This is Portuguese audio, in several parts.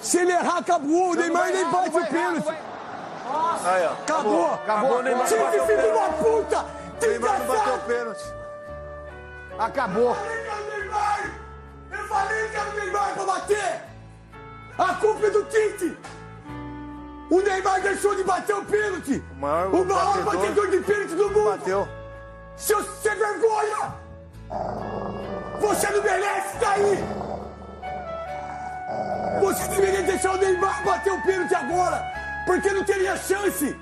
Se ele errar, acabou. O Neymar nem bate o pênalti. Aí, ó. Acabou. Acabou, Neymar Time o filho de uma puta. Neymar não bateu o pênalti. Acabou. Eu falei que era o Neymar. Eu falei que era o Neymar pra bater. A culpa é do Tite. O Neymar deixou de bater o pênalti. O maior o maior batedor. batedor de pênalti do mundo. Bateu. Seu sem vergonha! Você não merece estar aí! Você deveria deixar o Neymar bater o pênalti agora, porque não teria chance.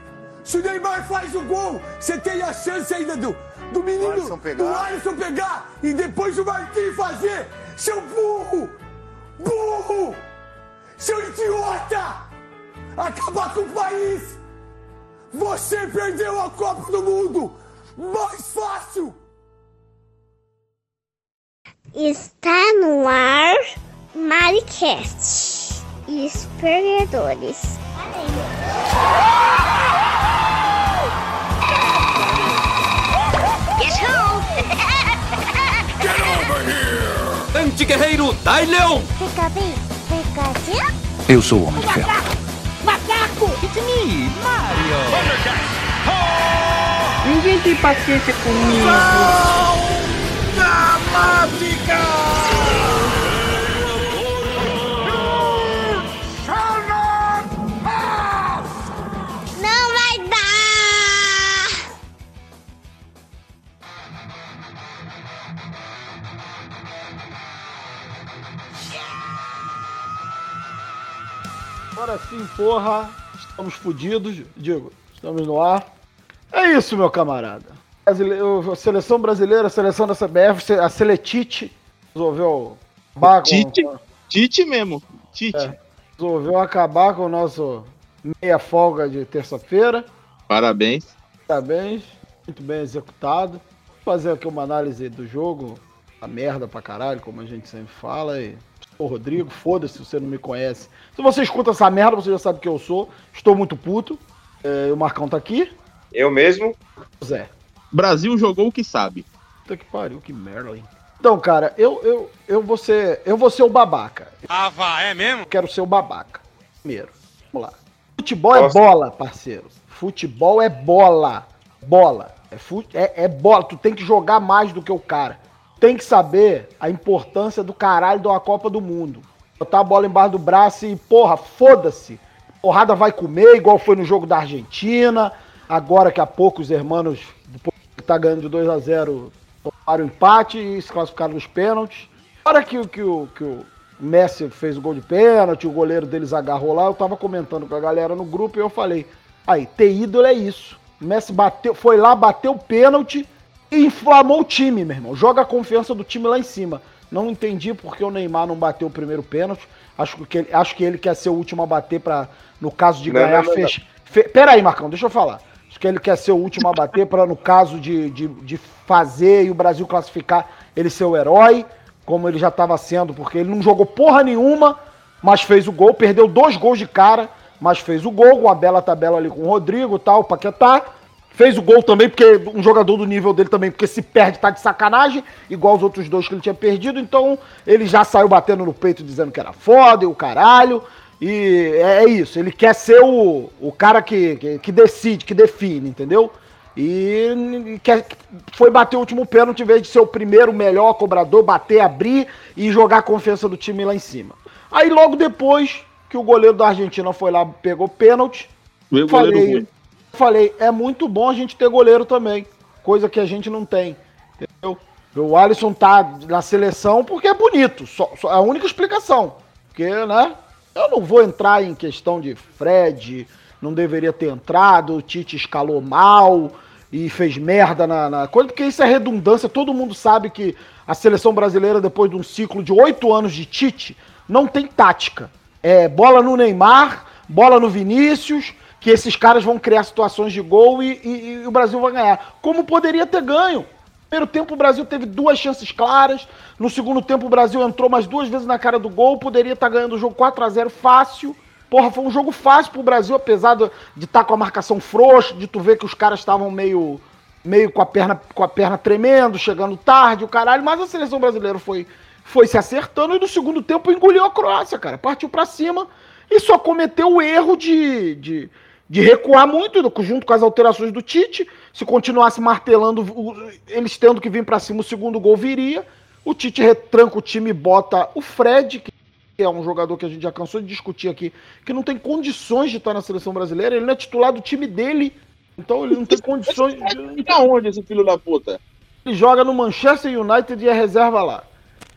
Se o Neymar faz o gol, você teria a chance ainda do, do menino, Alisson pegar. do Alisson pegar e depois o Marquinhos fazer. Seu burro! Burro! Seu idiota! Acabar com o país! Você perdeu a Copa do Mundo! Mais fácil! Está no ar Maricast. Os perdedores. Anti-guerreiro Dai Leão! Fica bem, Pikachu. Eu sou o Homem de Ferro. It's me, Mario! Ninguém tem paciência comigo. Não Agora sim, porra. Estamos fodidos. Digo, estamos no ar. É isso, meu camarada. A seleção brasileira, a seleção da CBF, a Seletite resolveu acabar com, Tite? Tite mesmo. Tite. É. resolveu acabar com o nosso meia folga de terça-feira. Parabéns. Parabéns, muito bem executado. Vou fazer aqui uma análise do jogo, a merda pra caralho, como a gente sempre fala. E sou Rodrigo, foda-se se você não me conhece. Se você escuta essa merda, você já sabe que eu sou. Estou muito puto. É, o Marcão tá aqui. Eu mesmo? Zé. Brasil jogou o que sabe. Puta que pariu, que merda, hein? Então, cara, eu, eu, eu, vou ser, eu vou ser o babaca. Ah, vá, é mesmo? Quero ser o babaca. Primeiro. Vamos lá. Futebol Nossa. é bola, parceiro. Futebol é bola. Bola. É, fute, é, é bola. Tu tem que jogar mais do que o cara. Tem que saber a importância do caralho de uma Copa do Mundo. Botar a bola embaixo do braço e, porra, foda-se. Porrada vai comer, igual foi no jogo da Argentina. Agora que a pouco os hermanos, depois que tá ganhando de 2 a 0 tomaram empate e se classificaram nos pênaltis. Na hora que, o- que, o, que o Messi fez o gol de pênalti, o goleiro deles agarrou lá, eu tava comentando com a galera no grupo e eu falei, aí, ter ídolo é isso. O Messi bateu, foi lá, bateu o pênalti inflamou o time, meu irmão. Joga a confiança do time lá em cima. Não entendi porque o Neymar não bateu o primeiro pênalti. Acho que, ele- acho que ele quer ser o último a bater para no caso de Não, ganhar, não, não, fech... Fe... Pera aí, Marcão, deixa eu falar. Acho que ele quer ser o último a bater para no caso de, de, de fazer e o Brasil classificar, ele ser o herói, como ele já estava sendo, porque ele não jogou porra nenhuma, mas fez o gol, perdeu dois gols de cara, mas fez o gol, uma bela tabela ali com o Rodrigo e tal, o Paquetá. Fez o gol também, porque um jogador do nível dele também, porque se perde tá de sacanagem, igual os outros dois que ele tinha perdido, então ele já saiu batendo no peito dizendo que era foda e o caralho. E é, é isso, ele quer ser o, o cara que, que, que decide, que define, entendeu? E, e quer, foi bater o último pênalti em vez de ser o primeiro, melhor cobrador, bater, abrir e jogar a confiança do time lá em cima. Aí logo depois que o goleiro da Argentina foi lá, pegou pênalti, Veio o goleiro falei, ruim. Falei, é muito bom a gente ter goleiro também, coisa que a gente não tem, entendeu? O Alisson tá na seleção porque é bonito, só, só- a única explicação. Porque, né, eu não vou entrar em questão de Fred, não deveria ter entrado, o Tite escalou mal e fez merda na, na coisa, porque isso é redundância, todo mundo sabe que a seleção brasileira, depois de um ciclo de oito anos de Tite, não tem tática. É bola no Neymar, bola no Vinícius, que esses caras vão criar situações de gol e, e- e o Brasil vai ganhar. Como poderia ter ganho. Primeiro tempo o Brasil teve duas chances claras. No segundo tempo o Brasil entrou mais duas vezes na cara do gol. Poderia estar ganhando o jogo 4 a 0 fácil. Porra, foi um jogo fácil pro Brasil, apesar de estar com a marcação frouxa, de tu ver que os caras estavam meio, meio com, a perna, com a perna tremendo, chegando tarde, o caralho. Mas a seleção brasileira foi, foi se acertando e no segundo tempo engoliu a Croácia, cara. Partiu pra cima e só cometeu o erro de, de, de recuar muito junto com as alterações do Tite. Se continuasse martelando, eles tendo que vir pra cima, o segundo gol viria. O Tite retranca o time e bota o Fred, que é um jogador que a gente já cansou de discutir aqui, que não tem condições de estar na seleção brasileira. Ele não é titular do time dele. Então ele não tem condições. de- Fica onde esse filho da puta? Ele joga no Manchester United e é reserva lá.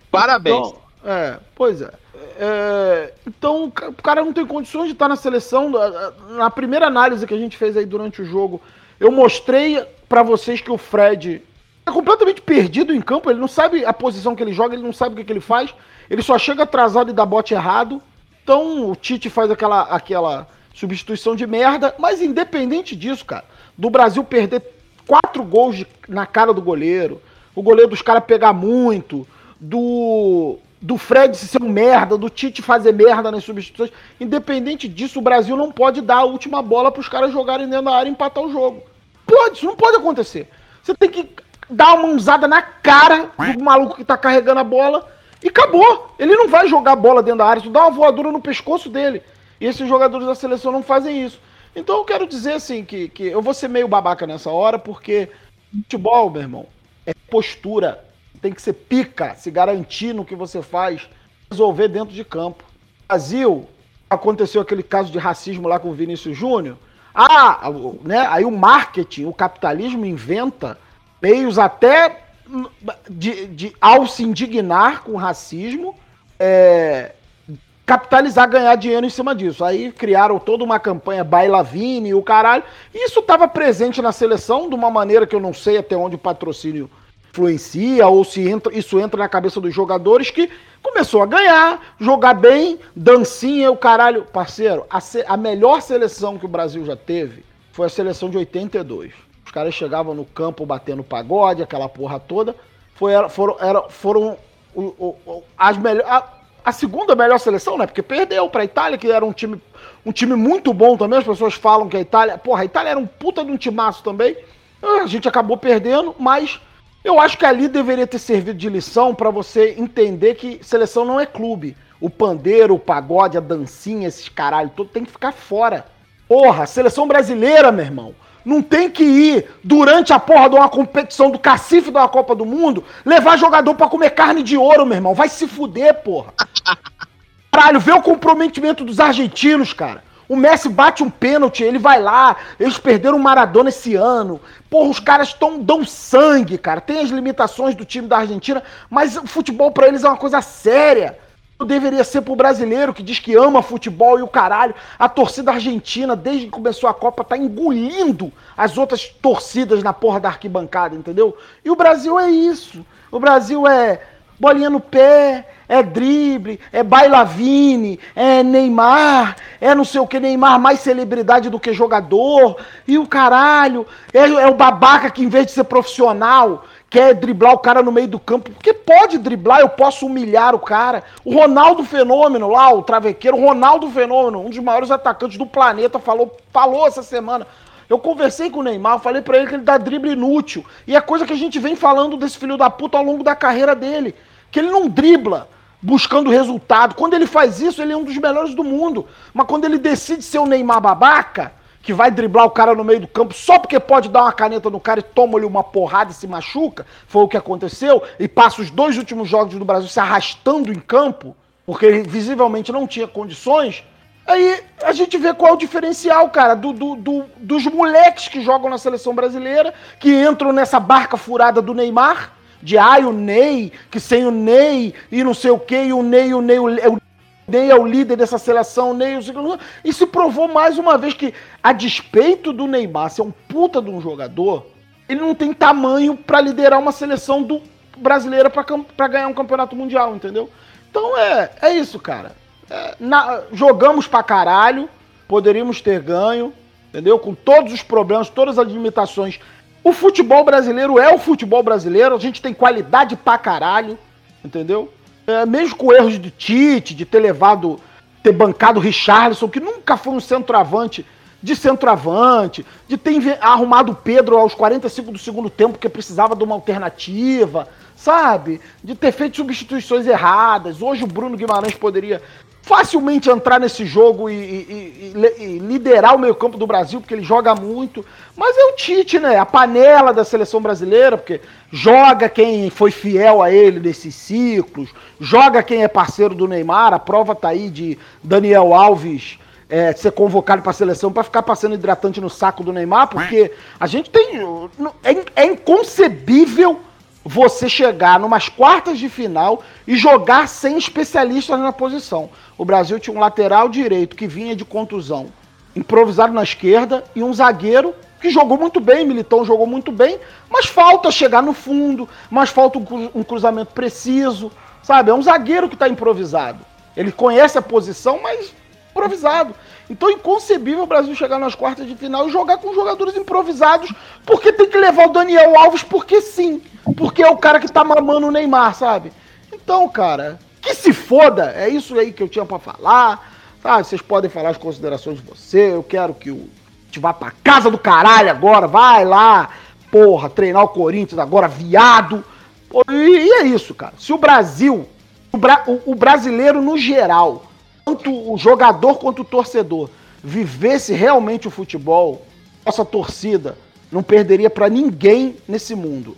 Parabéns. Então, é, pois é. É, Então, o ca- o cara não tem condições de estar na seleção. Na- primeira análise que a gente fez aí durante o jogo, eu mostrei pra vocês que o Fred é completamente perdido em campo. Ele não sabe a posição que ele joga, ele não sabe o que, que ele faz. Ele só chega atrasado e dá bote errado. Então, o Tite faz aquela, aquela substituição de merda. Mas, independente disso, cara, do Brasil perder quatro gols de- na cara do goleiro, o goleiro dos caras pegar muito, do, do Fred ser um merda, do Tite fazer merda nas substituições. Independente disso, o Brasil não pode dar a última bola pros caras jogarem dentro da área e empatar o jogo. Pode, isso não pode acontecer. Você tem que dar uma mãozada na cara do maluco que tá carregando a bola e acabou. Ele não vai jogar bola dentro da área, tu dá uma voadora no pescoço dele. E esses jogadores da seleção não fazem isso. Então eu quero dizer assim que, que eu vou ser meio babaca nessa hora, porque futebol, meu irmão, é postura. Tem que ser pica, se garantir no que você faz, resolver dentro de campo. Brasil, aconteceu aquele caso de racismo lá com o Vinícius Júnior. Ah, né? Aí o marketing, o capitalismo inventa meios até de, de ao se indignar com o racismo, é, capitalizar, ganhar dinheiro em cima disso. Aí criaram toda uma campanha Bailavine e o caralho. Isso estava presente na seleção de uma maneira que eu não sei até onde o patrocínio influencia ou se entra, isso entra na cabeça dos jogadores que começou a ganhar, jogar bem, dancinha, o caralho. Parceiro, a, se- a melhor seleção que o Brasil já teve foi a seleção de 82. Os caras chegavam no campo batendo pagode, aquela porra toda. Foi, era- foram era, foram o- o- o- as melhores. A, a segunda melhor seleção, né? Porque perdeu pra Itália, que era um time, um time muito bom também. As pessoas falam que a Itália. Porra, a Itália era um puta de um timaço também. Ah, A gente acabou perdendo, mas eu acho que ali deveria ter servido de lição pra você entender que seleção não é clube. O pandeiro, o pagode, a dancinha, esses caralho todo tem que ficar fora. Porra, seleção brasileira, meu irmão. Não tem que ir durante a porra de uma competição do cacife da Copa do Mundo levar jogador pra comer carne de ouro, meu irmão. Vai se fuder, porra. Caralho, vê o comprometimento dos argentinos, cara. O Messi bate um pênalti, ele vai lá. Eles perderam o Maradona esse ano. Porra, os caras tão, dão sangue, cara. Tem as limitações do time da Argentina, mas o futebol pra eles é uma coisa séria. Deveria ser pro brasileiro que diz que ama futebol e o caralho. A torcida argentina, desde que começou a Copa, tá engolindo as outras torcidas na porra da arquibancada, entendeu? E o Brasil é isso. O Brasil é bolinha no pé, é drible, é bailavine, é Neymar, é não sei o que, Neymar mais celebridade do que jogador, e o caralho, é, é o babaca que em vez de ser profissional, quer driblar o cara no meio do campo, porque pode driblar, eu posso humilhar o cara. O Ronaldo Fenômeno lá, o travequeiro, Ronaldo Fenômeno, um dos maiores atacantes do planeta, falou, falou essa semana. Eu conversei com o Neymar, falei pra ele que ele dá drible inútil. E é coisa que a gente vem falando desse filho da puta ao longo da carreira dele. Que ele não dribla buscando resultado. Quando ele faz isso, ele é um dos melhores do mundo. Mas quando ele decide ser o Neymar babaca, que vai driblar o cara no meio do campo só porque pode dar uma caneta no cara e toma-lhe uma porrada e se machuca, foi o que aconteceu, e passa os dois últimos jogos do Brasil se arrastando em campo, porque ele visivelmente não tinha condições. Aí a gente vê qual é o diferencial, cara, do, do- do- dos moleques que jogam na seleção brasileira, que entram nessa barca furada do Neymar, de ai, o Ney, que sem o Ney e não sei o que, e o Ney, o Ney, o, o Ney é o líder dessa seleção, Ney, o e se provou mais uma vez que, a despeito do Neymar ser um puta de um jogador, ele não tem tamanho pra liderar uma seleção do brasileira pra ganhar um campeonato mundial, entendeu? Então é, é isso, cara. É, na- jogamos pra caralho, poderíamos ter ganho, entendeu? Com todos os problemas, todas as limitações. O futebol brasileiro é o futebol brasileiro, a gente tem qualidade pra caralho, entendeu? É, mesmo com erros de Tite, de ter levado, ter bancado Richarlison, que nunca foi um centroavante de centroavante, de ter arrumado o Pedro aos 45 do segundo tempo porque precisava de uma alternativa, sabe? De ter feito substituições erradas. Hoje o Bruno Guimarães poderia facilmente entrar nesse jogo e, e- e- e- liderar o meio-campo do Brasil, porque ele joga muito. Mas é o Tite, né? A panela da seleção brasileira, porque joga quem foi fiel a ele nesses ciclos, joga quem é parceiro do Neymar. A prova tá aí de Daniel Alves é, ser convocado para a seleção para ficar passando hidratante no saco do Neymar, porque a gente tem. É, é inconcebível você chegar numas quartas de final e jogar sem especialistas na posição. O Brasil tinha um lateral direito que vinha de contusão, improvisado na esquerda, e um zagueiro que jogou muito bem, Militão jogou muito bem, mas falta chegar no fundo, mas falta um cru- cruzamento preciso, sabe? É um zagueiro que está improvisado. Ele conhece a posição, mas improvisado. Então é inconcebível o Brasil chegar nas quartas de final e jogar com jogadores improvisados, porque tem que levar o Daniel Alves, porque sim. Porque é o cara que tá mamando o Neymar, sabe? Então, cara, que se foda, é isso aí que eu tinha pra falar. Sabe? Vocês podem falar as considerações de você. Eu quero que o te vá pra casa do caralho agora, vai lá, porra, treinar o Corinthians agora, viado. E, é isso, cara. Se o Brasil, o, bra- o brasileiro no geral, tanto o jogador quanto o torcedor, vivesse realmente o futebol, nossa torcida não perderia pra ninguém nesse mundo.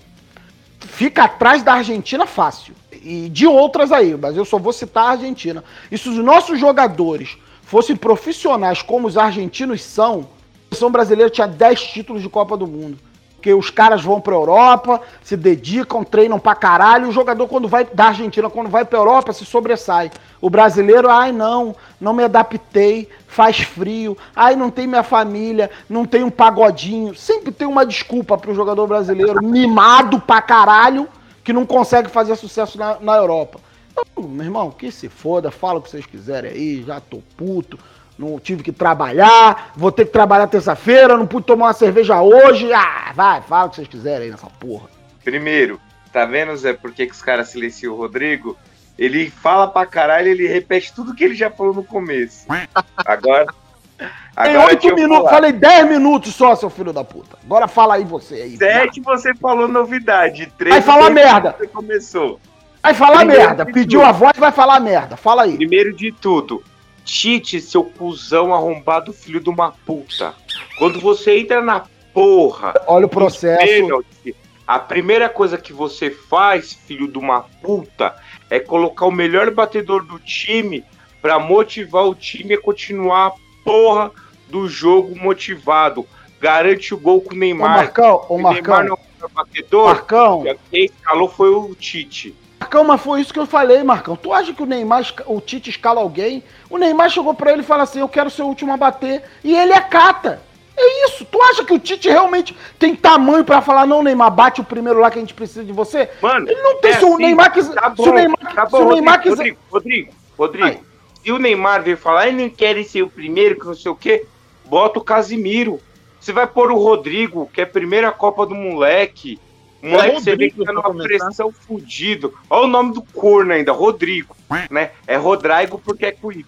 Fica atrás da Argentina fácil. E de outras aí, mas eu só vou citar a Argentina. E se os nossos jogadores fossem profissionais como os argentinos são, a seleção brasileira tinha 10 títulos de Copa do Mundo. Porque os caras vão pra Europa, se dedicam, treinam pra caralho. O jogador, quando vai da Argentina, quando vai pra Europa, se sobressai. O brasileiro, ai não, não me adaptei, faz frio, ai não tem minha família, não tem um pagodinho. Sempre tem uma desculpa pro jogador brasileiro, mimado pra caralho, que não consegue fazer sucesso na, na Europa. Então, meu irmão, que se foda, fala o que vocês quiserem aí, já tô puto, não tive que trabalhar, vou ter que trabalhar terça-feira, não pude tomar uma cerveja hoje. Ah, vai, fala o que vocês quiserem aí nessa porra. Primeiro, tá vendo, Zé, por que, que os caras silenciam o Rodrigo? Ele fala pra caralho, ele repete tudo que ele já falou no começo. Agora. Tem oito minutos, falei dez minutos só, seu filho da puta. Agora fala aí você aí. Sete você falou novidade. Três Vai falar merda. Você começou. Vai falar Primeiro merda. Pediu tudo. a voz, vai falar merda. Fala aí. Primeiro de tudo, Tite, seu cuzão arrombado, filho de uma puta. Quando você entra na porra Olha o processo. pênaltis, a primeira coisa que você faz, filho de uma puta, é colocar o melhor batedor do time pra motivar o time a continuar a porra do jogo motivado. Garante o gol com o Ô, Neymar. Marcão, ô, o Neymar Marcão. não é o batedor, Marcão, quem escalou foi o Tite. Marcão, mas foi isso que eu falei, Marcão. Tu acha que o Neymar, o Tite escala alguém? O Neymar chegou pra ele e fala assim: Eu quero ser o último a bater. E ele acata. É isso. Tu acha que o Tite realmente tem tamanho pra falar, não, Neymar, bate o primeiro lá que a gente precisa de você? Mano, Ele não tem. é se o assim, Neymar quiser. Tá bom, se o Neymar, tá se bom, o Neymar Rodrigo, quiser. Rodrigo, Rodrigo, Rodrigo, se o Neymar vir falar, ele não quer ser o primeiro, que não sei o quê, bota o Casimiro. Você vai pôr o Rodrigo, que é a primeira Copa do moleque. O moleque você vê que Rodrigo tá numa pressão fudido. Olha o nome do corno ainda, Rodrigo, né? É Rodrigo porque é com Y.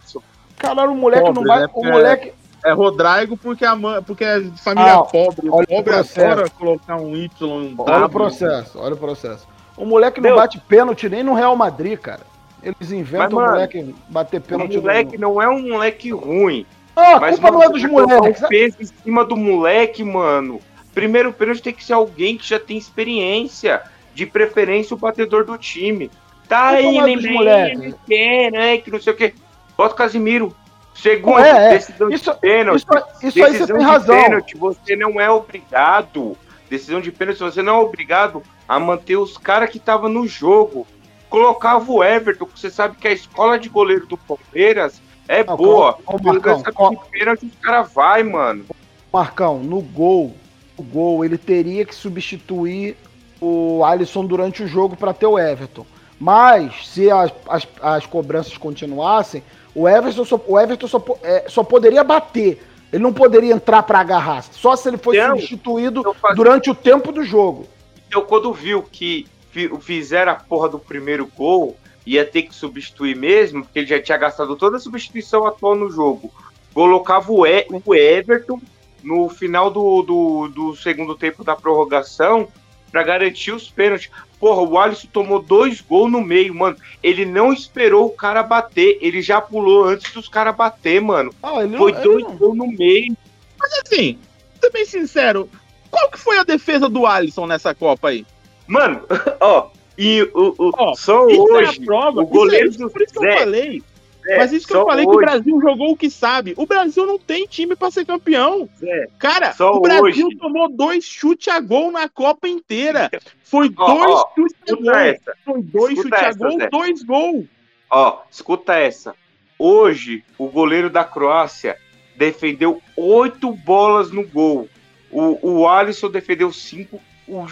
Caralho, o moleque Pobre, não vai. né? O Porque- moleque. É Rodrigo porque a mãe, porque é de família Ah, pobre. olha o pobre processo. adora colocar um Y, um Olha o W. processo, olha o processo. O moleque não Meu. bate pênalti nem no Real Madrid, cara. Eles inventam Mas, o mano, moleque bater O pênalti no- moleque não é um moleque ruim. Não, a Mas culpa não é dos moleques. um peso em cima do moleque, mano. Primeiro pênalti tem que ser alguém que já tem experiência. De preferência o batedor do time. Tá aí, é lembrei, que, né, que não sei o quê. Bota o Casimiro. Segundo, é, é. decisão Isso, de pênalti. isso, isso aí você tem razão. pênalti, você não é obrigado. Decisão de pênalti, você não é obrigado a manter os caras que estavam no jogo. Colocava o Everton, que você sabe que a escola de goleiro do Palmeiras é Não, boa. Ô, Marcão, os caras vai, mano. Marcão, no gol, no gol, ele teria que substituir o Alisson durante o jogo para ter o Everton. Mas, se as, as, as cobranças continuassem, o Everton, só, o Everton só, é, só poderia bater. Ele não poderia entrar para agarrar. Só se ele fosse Não, substituído eu fazia- durante o tempo do jogo. Então, quando viu que fi- fizeram a porra do primeiro gol, ia ter que substituir mesmo, porque ele já tinha gastado toda a substituição atual no jogo. colocava o, e, o Everton no final do, do, do segundo tempo da prorrogação pra garantir os pênaltis. Porra, o Alisson tomou dois gols no meio, mano. Ele não esperou o cara bater, ele já pulou antes dos caras bater, mano. Ah, não- Foi dois não- gols no meio. Mas assim, ser bem sincero, qual que foi a defesa do Alisson nessa Copa aí? Mano, ó, e o, o- Ó, só hoje, é a prova. o goleiro isso é, do por isso que eu Zé, falei. É, Mas isso que eu falei que o hoje, Brasil jogou o que sabe. O Brasil não tem time pra ser campeão. Zé, Cara, o Brasil hoje. tomou dois chutes a gol na Copa inteira. Foi dois ó, chutes a gol. essa. Foi dois escuta chutes a gol, Zé. dois gols. Ó, escuta essa. Hoje, o goleiro da Croácia defendeu oito bolas no gol. O, o Alisson defendeu cinco o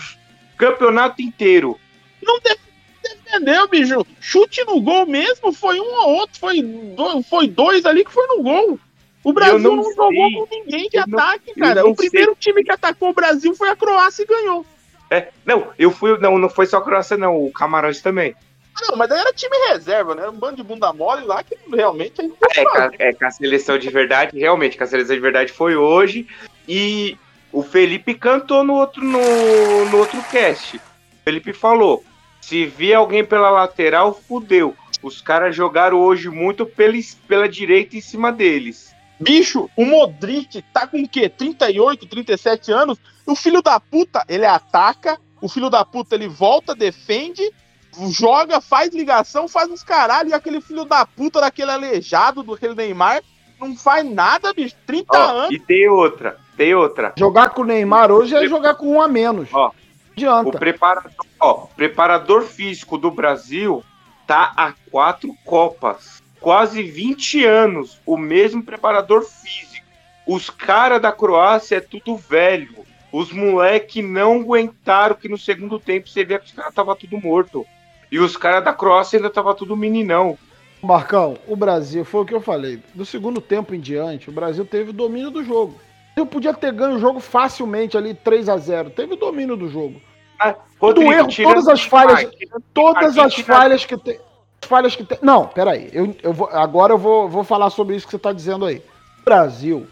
campeonato inteiro. Não def- defendeu, bicho. Chute no gol mesmo, foi um ou outro. Foi, do- foi dois ali que foi no gol. O Brasil não não, sei. jogou com ninguém de Eu não- ataque, eu cara. não O primeiro time que atacou o Brasil foi a Croácia e ganhou. É, não, eu fui. Não, não foi só a Croácia, não. O Camarões também. Ah, Não, mas era time reserva, né? Um bando de bunda mole lá que realmente aí É, ca- é, com a seleção de verdade, realmente, com a seleção de verdade foi hoje. E o Felipe cantou no outro, no, no outro cast. O Felipe falou: se vir alguém pela lateral, fudeu. Os caras jogaram hoje muito pela, pela direita em cima deles. Bicho, o Modric tá com o quê? 38, 37 anos? O filho da puta, ele ataca, o filho da puta, ele volta, defende, joga, faz ligação, faz uns caralho, e aquele filho da puta daquele aleijado, do aquele Neymar, não faz nada, bicho. 30 Ó, anos. e tem outra, tem outra. Jogar com o Neymar hoje é jogar com um a menos. Ó, adianta. O preparador, ó, preparador físico do Brasil tá há quatro Copas. Quase 20 anos. O mesmo preparador físico. Os caras da Croácia é tudo velho. Os moleque não aguentaram que no segundo tempo você vê que os caras tava tudo morto. E os caras da Croácia ainda tava tudo meninão. Marcão, o Brasil, foi o que eu falei. Do segundo tempo em diante, o Brasil teve o domínio do jogo. Eu podia ter ganho o jogo facilmente ali 3 a 0 Teve o domínio do jogo. Ah, Do erro, todas as o falhas- Neymar, o Todas as falhas que tem. as Falhas que tem. Não, peraí. Eu, eu vou, agora eu vou, vou falar sobre isso que você tá dizendo aí. O Brasil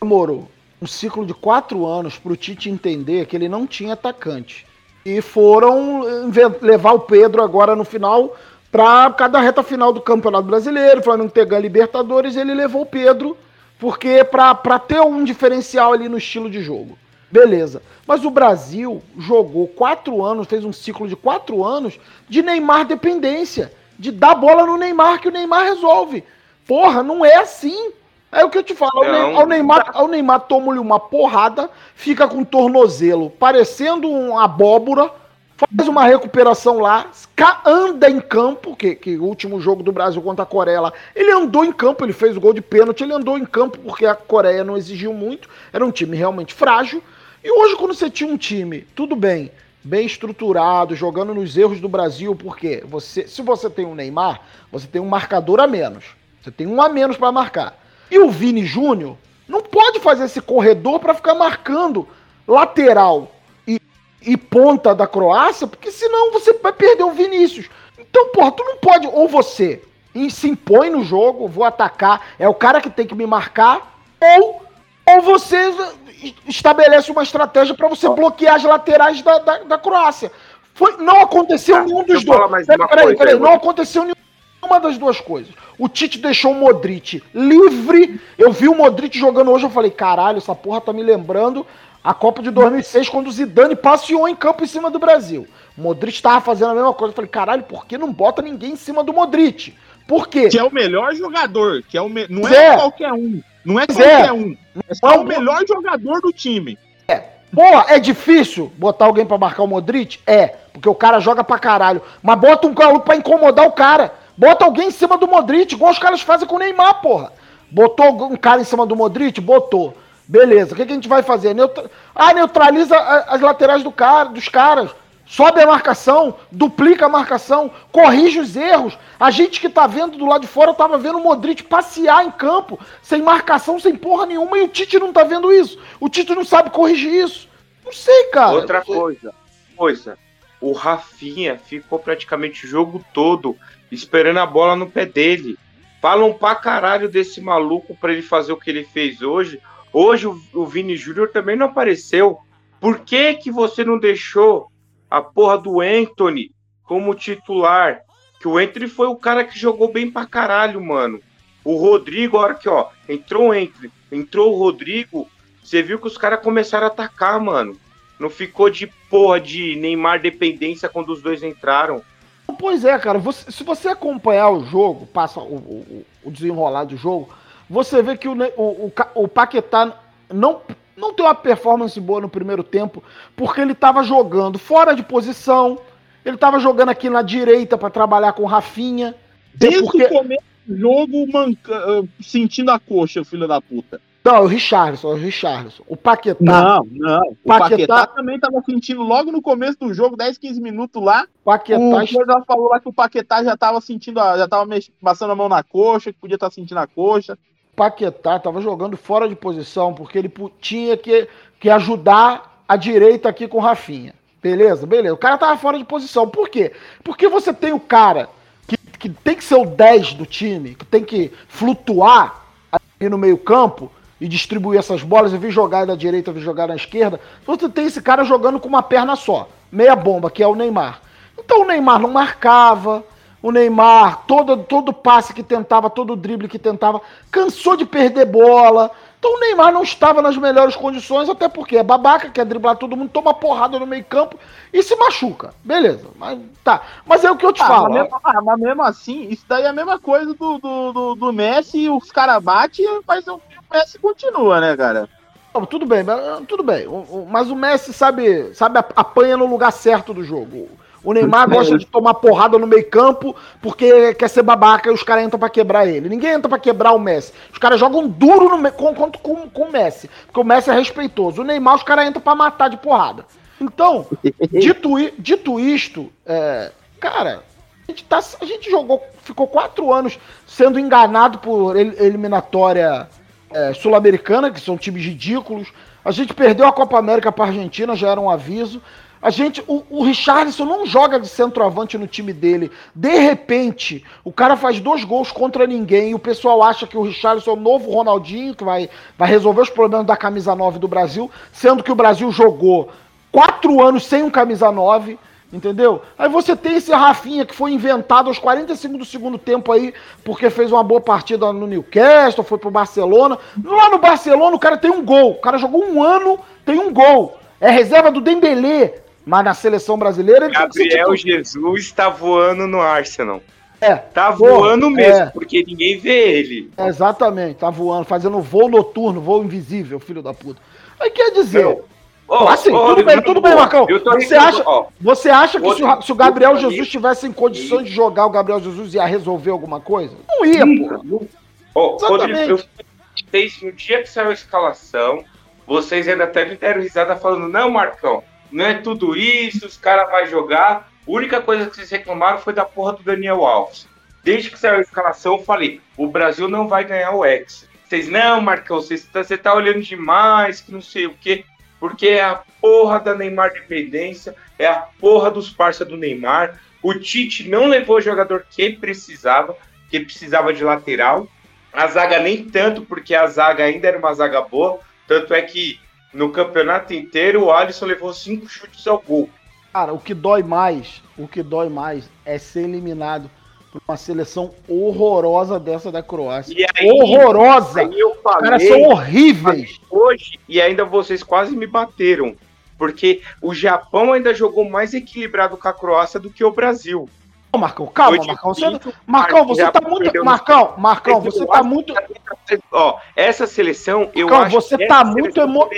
demorou um ciclo de quatro anos pro Tite entender que ele não tinha atacante. E foram inven- levar o Pedro agora no final pra cada reta final do Campeonato Brasileiro, o Flamengo ter ganho Libertadores, ele levou o Pedro porque pra, pra ter um diferencial ali no estilo de jogo. Beleza. Mas o Brasil jogou quatro anos, fez um ciclo de quatro anos de Neymar dependência. De dar bola no Neymar que o Neymar resolve. Porra, não é assim. É o que eu te falo. Não. Ao Neymar, ao Neymar toma-lhe uma porrada, fica com o tornozelo parecendo um abóbora, faz uma recuperação lá, anda em campo, que, que o último jogo do Brasil contra a Coreia lá, ele andou em campo, ele fez o gol de pênalti, ele andou em campo porque a Coreia não exigiu muito, era um time realmente frágil. E hoje, quando você tinha um time, tudo bem, bem estruturado, jogando nos erros do Brasil, porque você, se você tem um Neymar, você tem um marcador a menos. Você tem um a menos para marcar. E o Vini Júnior não pode fazer esse corredor para ficar marcando lateral e, ponta da Croácia, porque senão você vai perder o Vinícius. Então, porra, tu não pode, ou você e se impõe no jogo, vou atacar, é o cara que tem que me marcar, ou, ou você estabelece uma estratégia para você bloquear as laterais da, da, da Croácia. Foi, não aconteceu Tá, nenhum dos dois. Peraí, peraí, peraí, não aconteceu nenhuma das duas coisas. O Tite deixou o Modric livre. Eu vi o Modric jogando hoje, eu falei, caralho, essa porra tá me lembrando a Copa de 2006, quando o Zidane passeou em campo em cima do Brasil. O Modric tava fazendo a mesma coisa. Eu falei, caralho, por que não bota ninguém em cima do Modric? Por quê? Que é o melhor jogador, que é o me... não Zé. é qualquer um. Não é Zé. qualquer um. É só o melhor jogador do time. Porra, é difícil botar alguém pra marcar o Modric? É, porque o cara joga pra caralho. Mas bota um maluco pra incomodar o cara. Bota alguém em cima do Modric, igual os caras fazem com o Neymar, porra. Botou um cara em cima do Modric? Botou. Beleza, o que, que a gente vai fazer? Neutra... Ah, neutraliza as laterais do cara, dos caras. Sobe a marcação, duplica a marcação, corrige os erros. A gente que tá vendo do lado de fora tava vendo o Modric passear em campo, sem marcação, sem porra nenhuma, e o Tite não tá vendo isso. O Tite não sabe corrigir isso. Não sei, cara. Outra coisa, coisa, o Rafinha ficou praticamente o jogo todo esperando a bola no pé dele. Falam pra caralho desse maluco pra ele fazer o que ele fez hoje. Hoje o, o Vini Júnior também não apareceu. Por que que você não deixou a porra do Anthony como titular? Que o Anthony foi o cara que jogou bem pra caralho, mano. O Rodrigo, a hora que, ó, entrou o Anthony, entrou o Rodrigo, você viu que os caras começaram a atacar, mano. Não ficou de porra de Neymar dependência quando os dois entraram. Pois é, cara. você- se você acompanhar o jogo, passa o, o- o desenrolar do jogo, você vê que o, o, o, o Paquetá não, não tem uma performance boa no primeiro tempo, porque ele tava jogando fora de posição, ele tava jogando aqui na direita pra trabalhar com o Rafinha. Desde porque- o começo do jogo, manca- ah, sentindo a coxa, filho da puta. Não, é o Richarlison, é o Richarlison. O Paquetá. Não, não. O Paquetá- Paquetá, também tava sentindo logo no começo do jogo, 10, 15 minutos lá. Paquetá O já falou lá que o Paquetá já tava sentindo, a- já tava mex- passando a mão na coxa, que podia estar sentindo a coxa. Paquetá estava jogando fora de posição, porque ele tinha que, que ajudar a direita aqui com Rafinha. Beleza? Beleza. O cara tava fora de posição. Por quê? Porque você tem o cara que, que tem que ser o 10 do time, que tem que flutuar ali no meio-campo e distribuir essas bolas, e vir jogar da direita, vir jogar na esquerda. Você tem esse cara jogando com uma perna só, meia bomba, que é o Neymar. Então o Neymar não marcava, o Neymar, todo, todo passe que tentava, todo drible que tentava, cansou de perder bola. Então o Neymar não estava nas melhores condições, até porque é babaca, quer driblar todo mundo, toma porrada no meio campo e se machuca. Beleza, mas tá. Mas é o que eu te Ah, falo. mas, mesmo, ah, mas mesmo assim, isso daí é a mesma coisa do, do, do, do Messi, os caras batem, mas o Messi continua, né, cara? Não, tudo bem, tudo bem. Mas o Messi sabe, sabe ap- apanha no lugar certo do jogo. O Neymar gosta de tomar porrada no meio campo porque quer ser babaca e os caras entram pra quebrar ele. Ninguém entra pra quebrar o Messi. Os caras jogam duro no, com, com, com, o Messi, porque o Messi é respeitoso. O Neymar os caras entram pra matar de porrada. Então, dito, dito isto, é, cara, a gente, tá, a gente jogou, ficou quatro anos sendo enganado por el- eliminatória é, sul-americana, que são times ridículos. A gente perdeu a Copa América para Argentina, já era um aviso. A gente, o, o Richarlison não joga de centroavante no time dele. De repente, o cara faz dois gols contra ninguém e o pessoal acha que o Richarlison é o novo Ronaldinho, que vai, vai resolver os problemas da camisa 9 do Brasil, sendo que o Brasil jogou quatro anos sem um camisa 9. Entendeu? Aí você tem esse Rafinha que foi inventado aos 45 do segundo tempo aí, porque fez uma boa partida no Newcastle, foi pro Barcelona. Lá no Barcelona o cara tem um gol. O cara jogou um ano, tem um gol. É reserva do Dembélé, mas na seleção brasileira ele Gabriel. Jesus tá voando no Arsenal. É, Tá Porra, voando mesmo, é. porque ninguém vê ele. exatamente, tá voando, fazendo voo noturno, voo invisível, filho da puta. Aí quer dizer, Não. Ó, assim, ó, tudo bem, tudo bem, Marcão. Você acha, você acha que se o, se o Gabriel Jesus tivesse em condições de jogar, o Gabriel Jesus ia resolver alguma coisa? Não ia, pô. Exatamente. Rodrigo, eu fez no dia que saiu a escalação, vocês ainda até me deram risada falando, não, Marcão, não é tudo isso, os caras vão jogar. A única coisa que vocês reclamaram foi da porra do Daniel Alves. Desde que saiu a escalação, eu falei, o Brasil não vai ganhar o Hexa. Vocês, não, Marcão, você tá, tá olhando demais, que não sei o quê. Porque é a porra da Neymar dependência, é a porra dos parça do Neymar. O Tite não levou o jogador que precisava, que precisava de lateral. A zaga nem tanto, porque a zaga ainda era uma zaga boa. Tanto é que no campeonato inteiro o Alisson levou cinco chutes ao gol. Cara, o que dói mais, o que dói mais é ser eliminado por uma seleção horrorosa dessa da Croácia. Aí, horrorosa! aí eu Os caras falei são horríveis. hoje e ainda vocês quase me bateram. Porque o Japão ainda jogou mais equilibrado com a Croácia do que o Brasil. Ô, Marcão, calma, Foi Marcão. Você, difícil, Marcão, você tá muito. Marcão, Marcão, você tá muito. Ó, essa seleção, eu Marcão, acho você tá muito emo-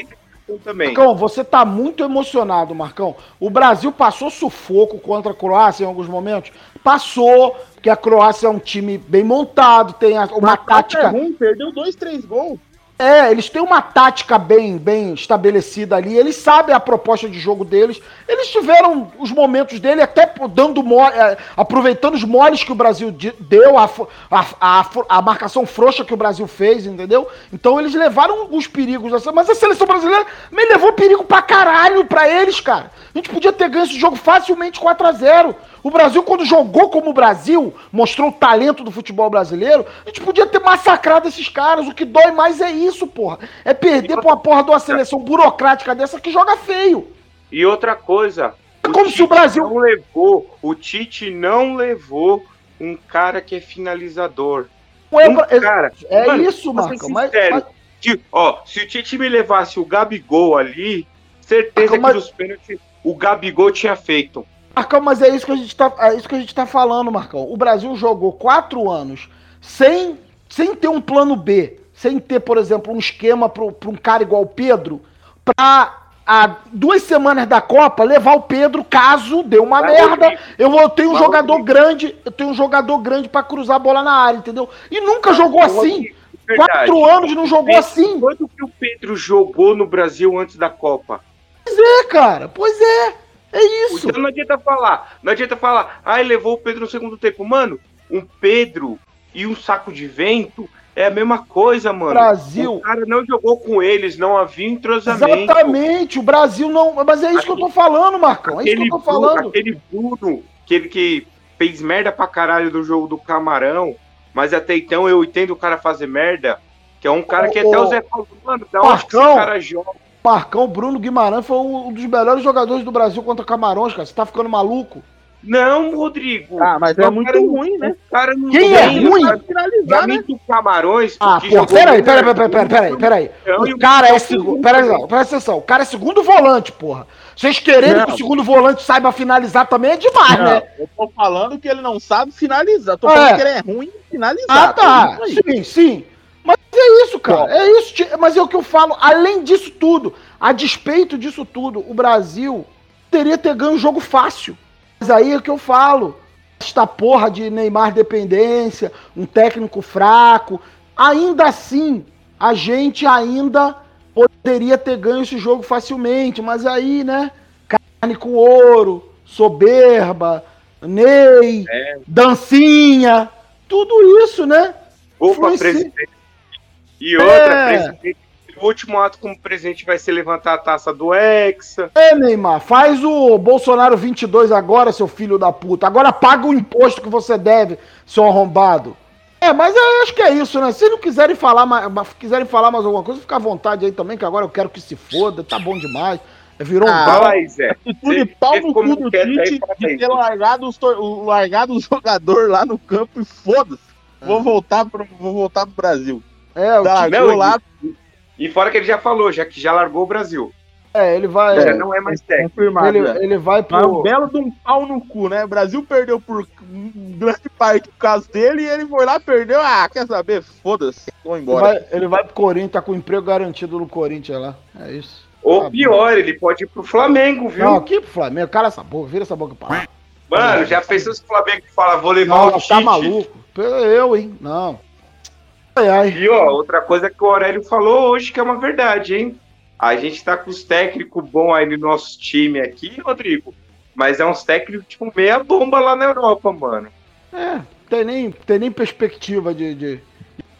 também. Marcão, você tá muito emocionado, Marcão. O Brasil passou sufoco contra a Croácia em alguns momentos. Passou, porque a Croácia é um time bem montado, tem uma Mas tática. é ruim, perdeu dois, três gols. É, eles têm uma tática bem, bem estabelecida ali, eles sabem a proposta de jogo deles. Eles tiveram os momentos dele, até dando mole, é, aproveitando os moles que o Brasil deu, a, a, a, a marcação frouxa que o Brasil fez, entendeu? Então eles levaram os perigos, mas a seleção brasileira me levou perigo pra caralho pra eles, cara. A gente podia ter ganho esse jogo facilmente 4 a 0 O Brasil, quando jogou como o Brasil, mostrou o talento do futebol brasileiro, a gente podia ter massacrado esses caras. O que dói mais é isso, porra. É perder pra uma porra de uma seleção burocrática dessa que joga feio. E outra coisa. É como se o Brasil- não levou, o Tite não levou um cara que é finalizador. É Um é- cara. é Mano, isso, Marcão. Mas, mas- Se, ó, se o Tite me levasse o Gabigol ali, certeza Marcão, mas- que nos pênaltis o Gabigol tinha feito. Marcão, mas é isso que a gente tá, é isso que a gente tá falando, Marcão. O Brasil jogou quatro anos sem, sem ter um plano B, sem ter, por exemplo, um esquema para um cara igual o Pedro, pra há duas semanas da Copa levar o Pedro caso dê uma Vai, merda. Eu vou ter um Vai, jogador grande, eu tenho um jogador grande para cruzar a bola na área, entendeu? E nunca jogou assim. Verdade. Quatro anos não jogou Pedro, assim. Quanto que o Pedro jogou no Brasil antes da Copa? Pois é, cara. Pois é. É isso. Então não adianta falar. Não adianta falar. Ah, ele levou o Pedro no segundo tempo. Mano, um Pedro e um saco de vento é a mesma coisa, mano. Brasil. O cara não jogou com eles, não havia entrosamento. Exatamente, o Brasil não. Mas é isso que eu tô falando, Marcão. É isso que Aquele, eu tô falando. aquele Bruno, aquele que fez merda pra caralho do jogo do Camarão, mas até então eu entendo o cara fazer merda, que é um cara que Ô, até ô, o Zé falou, mano, da onde que esse Marcão. cara joga? Marcão Bruno Guimarães foi um dos melhores jogadores do Brasil contra Camarões, cara. Você tá ficando maluco? Não, Rodrigo. Ah, mas é O muito ruim, né? O cara não Quem é ruim? Pra Pra finalizar, né? mim, Camarões. Ah, pô, peraí, peraí, peraí, peraí, peraí, O o cara é segundo. Peraí, não, presta atenção. O cara é segundo volante, porra. Vocês quererem Não. que o segundo volante saiba finalizar também é demais, Não, né? eu tô falando que ele não sabe finalizar. Tô Ah, falando é. que ele é ruim em finalizar. Ah, tá. Sim, sim. Mas é isso, cara. É isso. Mas é o que eu falo. Além disso tudo, a despeito disso tudo, o Brasil teria ter ganho um jogo fácil. Mas aí é o que eu falo. Esta porra de Neymar dependência, um técnico fraco. Ainda assim, a gente ainda poderia ter ganho esse jogo facilmente. Mas aí, né? Carne com ouro, soberba, Ney, dancinha. Tudo isso, né? Presidente. E outra, É. presidente. O último ato como presidente vai ser levantar a taça do Hexa. É, Neymar, faz o Bolsonaro 22 agora, seu filho da puta. Agora paga o imposto que você deve, seu arrombado. É, mas eu acho que é isso, né? Se não quiserem falar mais, mas quiserem falar mais alguma coisa, fica à vontade aí também, que agora eu quero que se foda, tá bom demais. Virou um Ah, bar. Fala aí, Zé. Atitude pau no cu do Tite de ter largado, os largado o jogador lá no campo e foda-se. Vou, voltar pro, vou voltar pro Brasil. É, o Tá, Tite- Não, Largou lá, E fora que ele já falou, já que já largou o Brasil. é, ele vai. Já não é mais técnico. confirmado. ele, já. ele vai Mas um pro. belo de um pau no cu, né? O Brasil perdeu por grande parte por causa dele e ele foi lá perdeu. Ah, quer saber? Foda-se, vou Ele embora. vai, ele vai pro Corinthians, tá com emprego garantido no Corinthians lá. É isso. Ou Tá pior, ele pode ir pro Flamengo, viu? Não, aqui pro Flamengo, cala essa boca, vira essa boca pra lá. Mano, já pensou se o Flamengo fala, vou levar Não, o tá Tite? maluco. Eu, hein? Não. Ai, ai. E ó, outra coisa que o Aurélio falou hoje que é uma verdade, hein? A gente tá com os técnicos bons aí no nosso time aqui, Rodrigo. Mas é uns técnicos tipo meia bomba lá na Europa, mano. É, tem nem, tem nem perspectiva de, de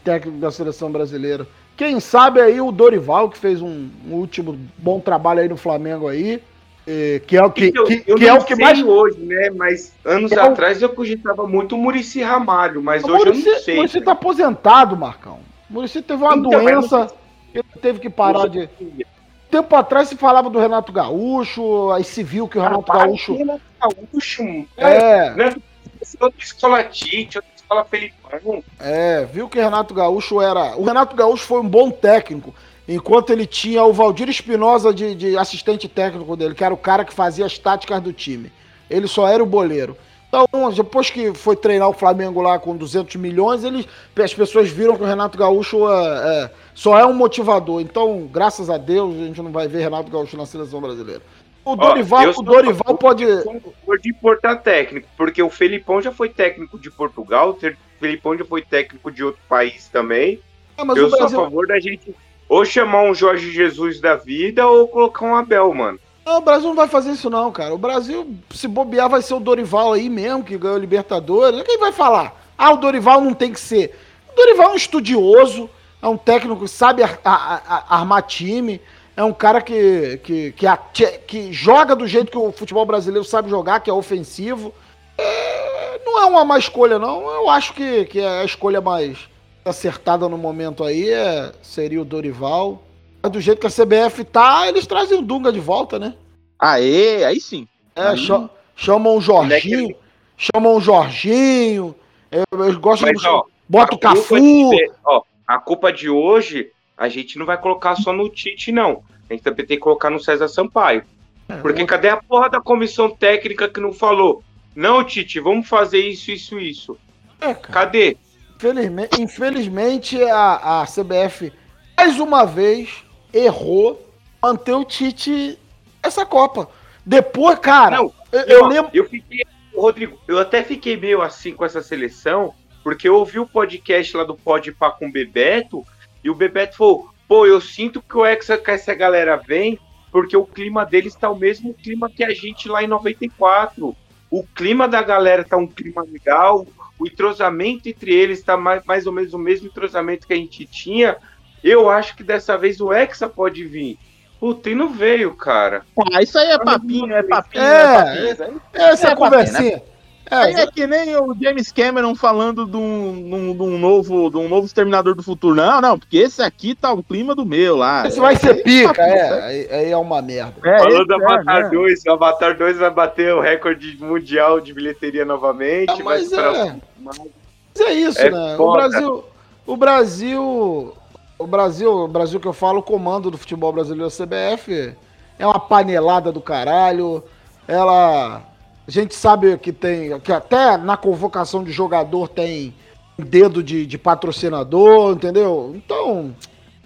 técnico da seleção brasileira. Quem sabe aí o Dorival, que fez um, um último bom trabalho aí no Flamengo aí, que é o que, Então, que, eu que é o que sei mais. hoje, né? Mas anos É o- atrás eu cogitava muito o Murici Ramalho, mas O hoje eu Muricy, não sei. Muricy tá aposentado, Marcão. O Muricy teve uma Então, doença, ele teve que parar de. Tempo atrás se falava do Renato Gaúcho, aí se viu que o Renato Gaúcho. Renato Gaúcho. É, Né? Outra escola Tite, outra escola Felipão. É, viu que Renato Gaúcho era. O Renato Gaúcho foi um bom técnico, enquanto ele tinha o Valdir Espinosa de, de assistente técnico dele, que era o cara que fazia as táticas do time. Ele só era o boleiro. Então, depois que foi treinar o Flamengo lá com 200 milhões, eles, as pessoas viram que o Renato Gaúcho é, é, só é um motivador. Então, graças a Deus, a gente não vai ver Renato Gaúcho na seleção brasileira. O Dorival, eu o Dorival pode. de importar técnico, porque o Felipão já foi técnico de Portugal, o Felipão já foi técnico de outro país também. É, eu o sou Brasil, a favor da gente ou chamar um Jorge Jesus da vida ou colocar um Abel, mano. Não, o Brasil não vai fazer isso não, cara. O Brasil, se bobear, vai ser o Dorival aí mesmo, que ganhou a Libertadores. Quem vai falar? Ah, o Dorival não tem que ser. O Dorival é um estudioso, é um técnico que sabe ar- a- a- armar time, é um cara que, que, que, que joga do jeito que o futebol brasileiro sabe jogar, que é ofensivo. É, não é uma má escolha, não. Eu acho que, que a escolha mais acertada no momento aí é, seria o Dorival. Mas do jeito que a CBF tá, eles trazem o Dunga de volta, né? Aê, aí sim. É, Aí- cha- chamam o Onde é Jorginho, chamam o Jorginho. Eu, gosto Mas, de. ó, Bota o Cafu. de ó, a culpa de hoje, a gente não vai colocar só no Tite, não. A gente também tem que colocar no César Sampaio. É, Porque cadê a porra da comissão técnica que não falou? Não, Tite, vamos fazer isso, isso, isso. É. Cadê? Infelizmente, infelizmente a, a CBF, mais uma vez, errou manter o Tite essa Copa. Depois, cara, Não, eu, eu lembro. Eu fiquei, Rodrigo, eu até fiquei meio assim com essa seleção, porque eu ouvi o podcast lá do Pode Pá com o Bebeto, e o Bebeto falou: pô, eu sinto que o Hexa, que essa galera vem, porque o clima deles tá o mesmo clima que a gente lá em 94. O clima da galera tá um clima legal, o entrosamento entre eles tá mais, mais ou menos o mesmo entrosamento que a gente tinha. Eu acho que dessa vez o Hexa pode vir. Puta, e não veio, cara. Ah, isso aí é papinho, é papinho, É, é, papinho. Isso aí- Essa é, conversinha. Aí É, é que nem o James Cameron falando de um, de um- novo, de um novo Exterminador do Futuro. Não, não, porque esse aqui tá o clima do meu lá. esse vai ser Aí, pica, é. Aí, aí é uma merda. É, esse do é, Avatar né? 2, o Avatar 2 vai bater o recorde mundial de bilheteria novamente. Ah, mas é. o- Mas é isso, É né? O foda. Brasil, o Brasil, o Brasil, o Brasil que eu falo, o comando do futebol brasileiro, a CBF, é uma panelada do caralho. Ela, a gente sabe que tem, que até na convocação de jogador tem dedo de, de patrocinador, entendeu? Então,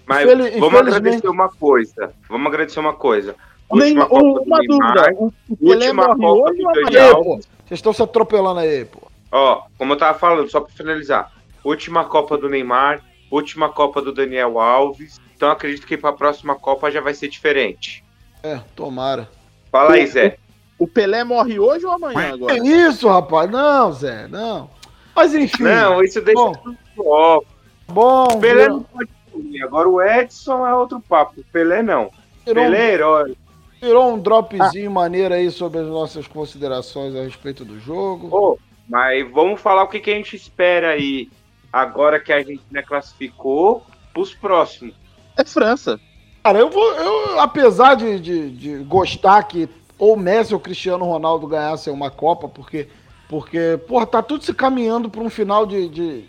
Mas Infeli- vamos infelizmente- agradecer uma coisa. Vamos agradecer uma coisa. Nem, Última Copa do uma Neymar, o o última Copa do Daniel. vocês estão se atropelando aí, pô. Ó, como eu tava falando, só pra finalizar. Última Copa do Neymar, última Copa do Daniel Alves. Então acredito que pra próxima Copa já vai ser diferente. É, tomara. Fala aí, Zé. O Pelé morre hoje ou amanhã agora? Que isso, rapaz? Não, Zé, não. Mas enfim. Não, isso deixa Bom. tudo ó. bom, O Pelé virou- não pode dormir. Agora o Edson é outro papo. O Pelé não. virou um- Pelé é herói. Virou um dropzinho maneiro aí sobre as nossas considerações a respeito do jogo. Ô, mas vamos falar o que, que a gente espera aí, agora que a Argentina classificou, pros próximos. É França. Cara, eu vou. Eu, apesar de, de, de gostar que ou Messi ou Cristiano Ronaldo ganhassem uma Copa, porque, porque porra, tá tudo se caminhando para um final de, de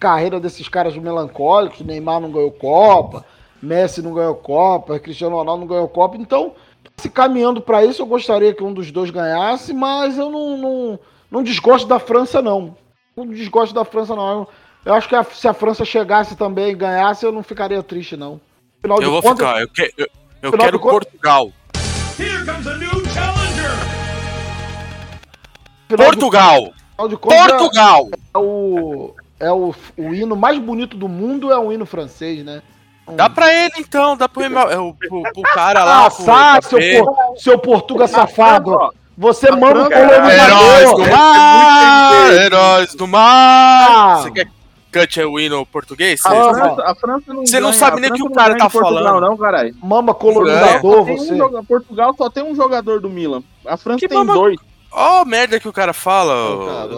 carreira desses caras melancólicos. Neymar não ganhou Copa, Messi não ganhou Copa, Cristiano Ronaldo não ganhou Copa. Então, tá se caminhando para isso, eu gostaria que um dos dois ganhasse, mas eu não, não, não desgosto da França, não. Não desgosto da França, não. Eu, eu acho que a- se a França chegasse também e ganhasse, eu não ficaria triste, não. Afinal Eu vou contas- ficar. Eu, que- eu- eu quero contas- Portugal. Here comes a new challenger. afinal de- Portugal! Portugal! É o, é o, o hino mais bonito do mundo é o hino francês, né? Dá pra ele então, dá pro, é, o, pro, pro cara lá. Ah, pro sai, seu, por, seu Portuga safado. Ó, Você manda o França- Heróis do mar! Heróis do mar! Ah. Você quer que cante o hino português? A, França, a França não Você não ganha- sabe nem o que o cara tá Portugal, falando. Não, caralho. Mama colonizador, um você. joga- Portugal só tem um jogador do Milan. A França Que tem mama- dois. Ó, merda que o cara fala. Cara,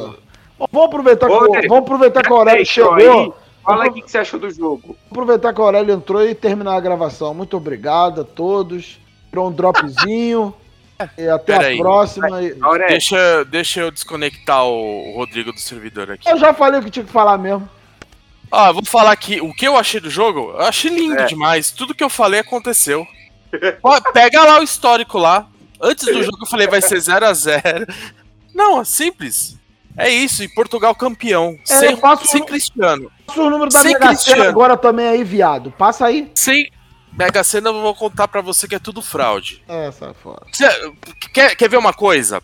ó. Vamos aproveitar, que, Ô, Zé, vamos aproveitar que o Aurélio chegou. aí. Fala aí o que, que você achou do jogo. Vamos aproveitar que o Aurélio entrou e terminar a gravação. Muito obrigado a todos. Tirou um dropzinho. e até Pera a aí. próxima. Aurélio, Deixa, deixa eu desconectar o Rodrigo do servidor aqui. Eu já falei o que tinha que falar mesmo. Ó, eu vou falar aqui. O que eu achei do jogo? Eu achei lindo É. demais. Tudo que eu falei aconteceu. Pega lá o histórico lá. Antes do jogo eu falei vai ser 0 a 0 Não, é simples. É isso, e Portugal campeão. É, sem, sem Cristiano. Passa o número da Sem Mega Sena Cristiano. agora também aí, viado. Passa aí. Sem Mega Sena eu vou contar pra você que é tudo fraude. É, sai fora. Cê- quer, quer ver uma coisa?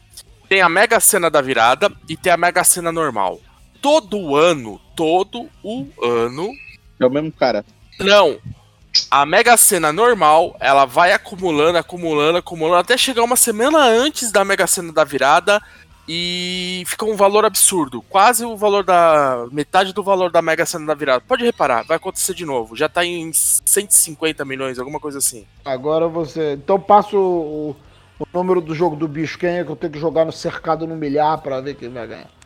Tem a Mega Sena da virada e tem a Mega Sena normal. Todo ano, todo o ano. É o mesmo cara. Não. A Mega Sena normal, ela vai acumulando, acumulando, acumulando, até chegar uma semana antes da Mega Sena da virada e fica um valor absurdo. Quase o valor da. metade do valor da Mega Sena da virada. Pode reparar, vai acontecer de novo. Já tá em 150 milhões, alguma coisa assim. Agora você. Então passa o, o número do jogo do bicho. Quem é que eu tenho que jogar no cercado no milhar pra ver quem vai ganhar?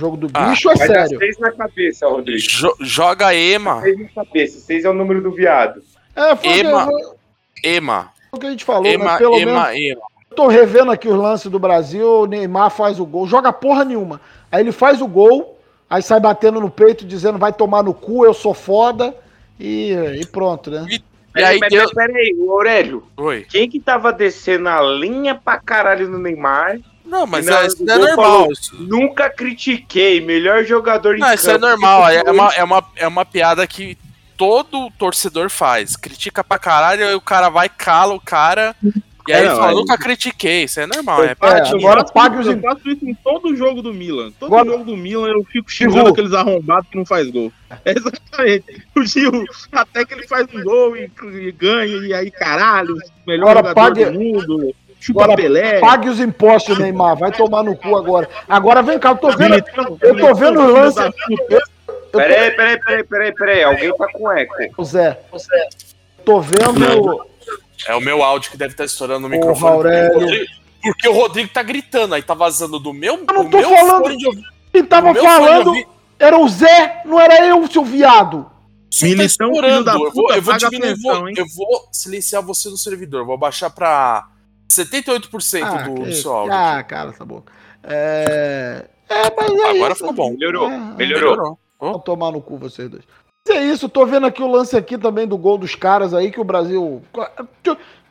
Jogo do Ah, bicho é Vai dar sério. seis na cabeça, Rodrigo. Jo- joga Ema. Seis na cabeça. Seis é o número do viado. É, foi o que- Ema. Ema. o que a gente falou, né? Ema, Pelo menos. Ema, Ema. Eu tô revendo aqui os lances do Brasil, o Neymar faz o gol, joga porra nenhuma. Aí ele faz o gol, aí sai batendo no peito, dizendo vai tomar no cu, eu sou foda, e, e pronto, né? E aí Peraí, peraí, peraí, Aurélio. Oi. Quem que tava descendo a linha pra caralho no Neymar? Não, mas Não, é, isso não é normal. falou, Isso, Nunca critiquei, melhor jogador em não, isso é campo. normal. É é uma, é, uma, é uma piada que todo torcedor faz. Critica pra caralho, aí o cara vai, cala o cara. E aí É, ele fala, não, nunca critiquei. Isso é normal. É É, agora pague os Eu faço isso em todo jogo do Milan. Todo Agora- jogo do Milan eu fico xingando Gil. aqueles arrombados que não faz gol. É exatamente. O Gil, até que ele faz um gol e, e ganha, e aí, caralho, melhor Agora jogador pague- do mundo. Chupa Agora Pelé. pague os impostos, Neymar, vai tomar no cu agora. Agora vem cá, eu tô vendo, eu tô vendo da puta. Peraí, peraí, peraí, peraí, peraí. Alguém tá com eco. Zé, tô vendo. É o meu áudio que deve estar estourando no Porra, microfone. Aurélio. Porque o Rodrigo- Porque o Rodrigo tá gritando, aí tá vazando do meu. Eu não tô meu falando- de. Quem tava falando era o Zé, não era eu, seu viado. Tá Militão, estourando. filho da Eu vou, puta, eu vou pensão, vou- eu vou silenciar você no servidor. Vou baixar pra 78% Ah, do, que- do seu áudio. ah, cara, essa boca. É, é mas é Agora isso. ficou bom. Melhorou, É, melhorou. Vão tomar no cu vocês dois. Mas é isso, tô vendo aqui o lance aqui também do gol dos caras aí, que o Brasil.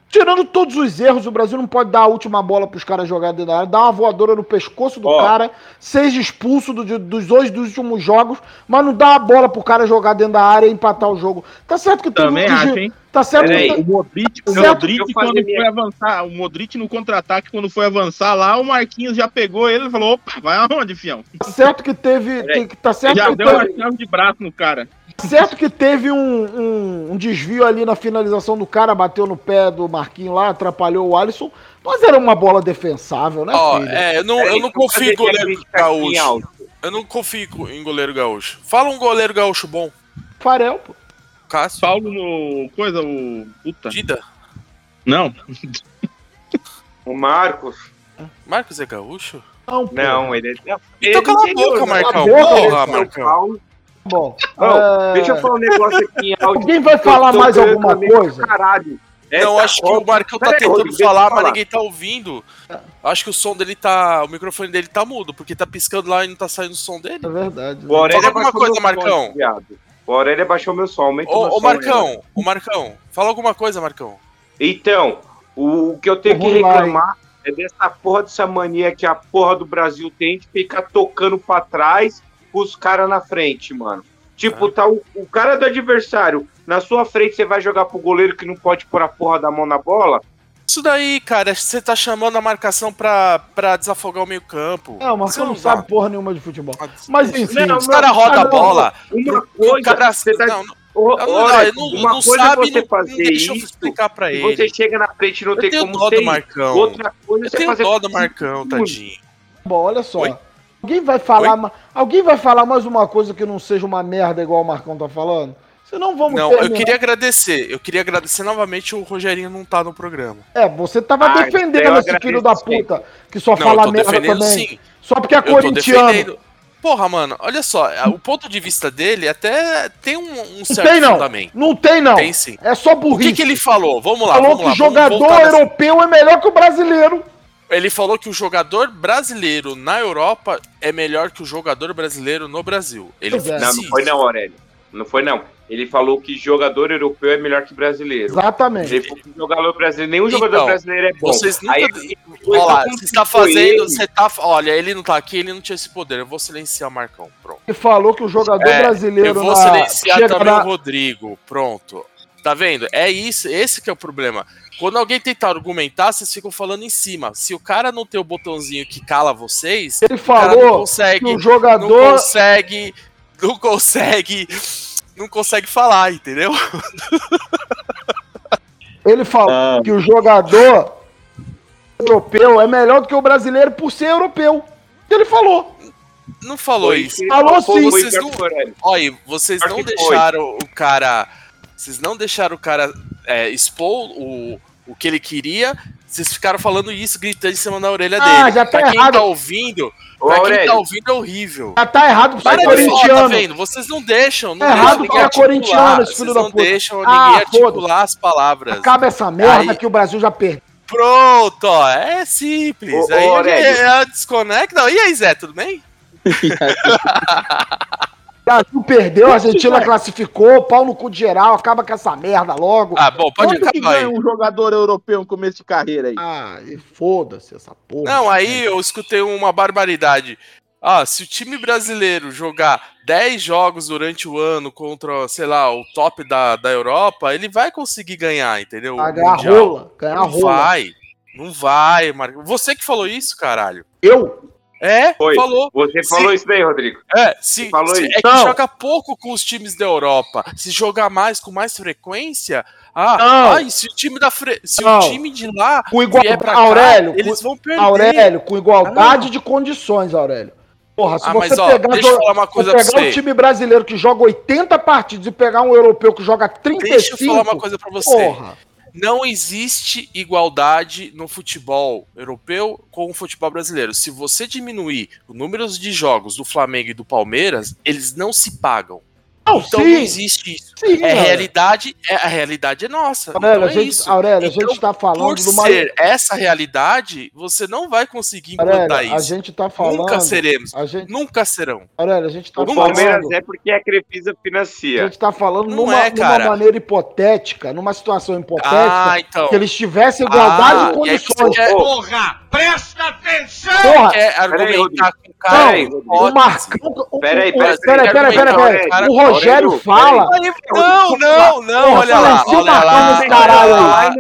Tirando todos os erros, o Brasil não pode dar a última bola pros caras jogarem dentro da área, dar uma voadora no pescoço do Ó. cara, seja expulso do- dos dois dos últimos jogos, mas não dá a bola pro cara jogar dentro da área e empatar o jogo. Tá certo que teve um Também acho, hein? Tá certo que. O Modric, o Certo. Modric Eu quando minha- foi avançar, o Modric no contra-ataque, quando foi avançar lá, o Marquinhos já pegou ele e falou: opa, vai aonde, fião? Tá certo que teve. Que- Tá certo Já que deu teve, uma chave de braço no cara. Certo que teve um, um- um desvio ali na finalização do cara, bateu no pé do Marquinhos lá, atrapalhou o Alisson, mas era uma bola defensável, né, Ó, filho? é, eu não, eu não que eu confio em goleiro gaúcho. Eu não confio em goleiro gaúcho. Fala um goleiro gaúcho bom. Farel, pô. Cássio. Paulo no. Coisa, o. Puta. Dida. Não. O Marcos. Marcos é gaúcho? Não, pô. Não, ele é. Então cala a boca, Marcão. A boca, Porra, Marcão. Paulo. Bom, Ó, é, Deixa eu falar um negócio aqui em áudio. Alguém vai falar mais alguma coisa? Caralho. Não, Essa acho que o Marcão tá aí, tentando Rodrigo, falar, mas ninguém tá ouvindo. Acho que o som dele tá. O microfone dele tá mudo, porque tá piscando lá e não tá saindo o som dele. é verdade. O Aurélia Fala alguma coisa, Marcão. som. O Aurélia baixou meu som, aumentou meu Ô, né? Marcão, ô Marcão, fala alguma coisa, Marcão. Então, o, o que eu tenho que reclamar é dessa porra dessa mania que a porra do Brasil tem de ficar tocando pra trás os caras na frente, mano. Tipo, Ah. tá o, o cara do adversário na sua frente, você vai jogar pro goleiro que não pode pôr a porra da mão na bola? Isso daí, cara, você tá chamando a marcação pra, pra desafogar o meio campo. Não, mas você não sabe porra nenhuma de futebol. Mas enfim. Não, Os caras rodam a bola. Uma coisa, cara, você tá... não, não, olha, não, uma não coisa sabe, você não, fazer não deixa eu isso, explicar pra ele. você chega na frente e não eu tem como dó ser do. Marcão. Outra coisa Eu é você tenho fazer... dó do Marcão, tadinho. Bom, olha só. Oi? Alguém vai falar, ma- alguém vai falar mais uma coisa que não seja uma merda igual o Marcão tá falando? Senão vamos Não, eu terminar. queria agradecer. Eu queria agradecer novamente o Rogerinho não tá no programa. É, você tava Ah, defendendo eu esse filho da puta que só Não, fala eu merda também. sim. Só porque é Eu corintiano. Porra, mano, olha só, a- o ponto de vista dele até tem um, um Não certo tem não. fundamento. Não tem não. Tem sim. É só O burrice. que, que ele falou? Vamos lá, falou vamos lá. que o jogador voltar nessa- europeu é melhor que o brasileiro. Ele falou que o jogador brasileiro na Europa é melhor que o jogador brasileiro no Brasil. Ele é. disse Não, não foi não, Aurélio. Não foi não. Ele falou que jogador europeu é melhor que brasileiro. Exatamente. Ele falou que jogador brasileiro, nenhum Então, jogador brasileiro é bom. Vocês nunca. Aí, Olha lá, você está fazendo. ele. Você tá. Olha, ele não tá aqui, ele não tinha esse poder. Eu vou silenciar o Marcão. Pronto. Ele falou que o jogador É, brasileiro Eu vou na- silenciar chega também na- o Rodrigo. Pronto. Tá vendo? É isso, esse que é o problema. Quando alguém tentar argumentar, vocês ficam falando em cima. Se o cara não tem o botãozinho que cala vocês, Ele o cara não falou consegue. que o Não jogador consegue. Não consegue. Não consegue falar, entendeu? Ele falou Ah. que o jogador europeu é melhor do que o brasileiro por ser europeu. Ele falou. Não falou Foi isso. Falou sim. Vocês não-. Olha, vocês não que foi. deixaram o cara. Vocês não deixaram o cara é, expor o, o que ele queria. Vocês ficaram falando isso, gritando em cima da orelha Ah, dele. já tá pra quem errado. tá ouvindo, Ô, pra quem tá ouvindo é horrível. Já tá errado por Para de falar, tá corintiano. vendo? Vocês não deixam, não É deixam errado ninguém é articular. corintiano, esse Vocês filho da não puta. deixam Ah, ninguém articular as palavras. Acaba essa merda Aí- que o Brasil já perdeu. Pronto, ó, é simples. Ô, Aí Aurélio. é, é, desconecta. Não, E aí, Zé, tudo bem? O Brasil perdeu, a Argentina classificou, pau no cu de geral, acaba com essa merda logo. Ah, bom, pode Quanto que acabar aí. um jogador europeu no começo de carreira aí? Ah, e foda-se essa porra. Não, aí eu escutei uma barbaridade. Ah, se o time brasileiro jogar 10 jogos durante o ano contra, sei lá, o top da, da Europa, ele vai conseguir ganhar, entendeu? Vai O ganhar Mundial. rola, ganhar Não rola. vai. Não vai, Marco. Você que falou isso, caralho. Eu? É, Foi. falou. Você Se- falou isso daí, Rodrigo. É, se, Falou se- isso. é que Não. joga pouco com os times da Europa. Se jogar mais com mais frequência, ah, ai, se o time da fre... se Não. o time de lá Com igual... vier pra Aurélio, cá, eles vão perder. Aurélio, com igualdade de condições, Aurélio. Porra, se Ah, você mas, ó, pegar, deixa eu falar uma coisa pegar um time brasileiro que joga 80 partidas e pegar um europeu que joga 35, Deixa eu falar uma coisa pra você. porra. Não existe igualdade no futebol europeu com o futebol brasileiro. Se você diminuir o número de jogos do Flamengo e do Palmeiras, eles não se pagam. Não, Então sim, não existe isso. sim, É Aurélio. realidade, é a realidade é nossa. Aurélio, então a é gente, isso. Aurélio, a Então, gente tá falando Por de uma... ser essa realidade, você não vai conseguir implantar Aurélio, a isso. gente tá falando... Nunca seremos. A gente, Nunca serão. Aurélio, a gente tá O falando... Palmeiras é porque a Crefisa A financia. gente tá falando Não numa, é, cara. numa maneira hipotética, numa situação hipotética, Ah, então. que eles tivessem igualdade Ah, de condições. quer- Porra, presta atenção! Porra, quer argumentar com o cara. O Marcão. o- Pera aí, o- pera aí, pera aí, pera aí, pera aí, pera aí. Cara, O Rogério fala. Não, não, não, olha lá, olha lá.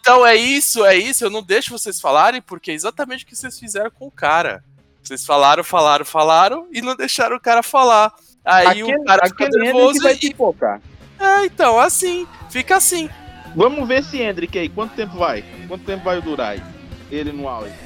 Então é isso, é isso, eu não deixo vocês falarem, porque é exatamente o que vocês fizeram com o cara. Vocês falaram, falaram, falaram e não deixaram o cara falar. Aí o cara fica aquele nervoso vai e... pipocar. É, então, assim, fica assim. Vamos ver esse Hendrick aí. Quanto tempo vai? Quanto tempo vai durar aí? Ele no auge.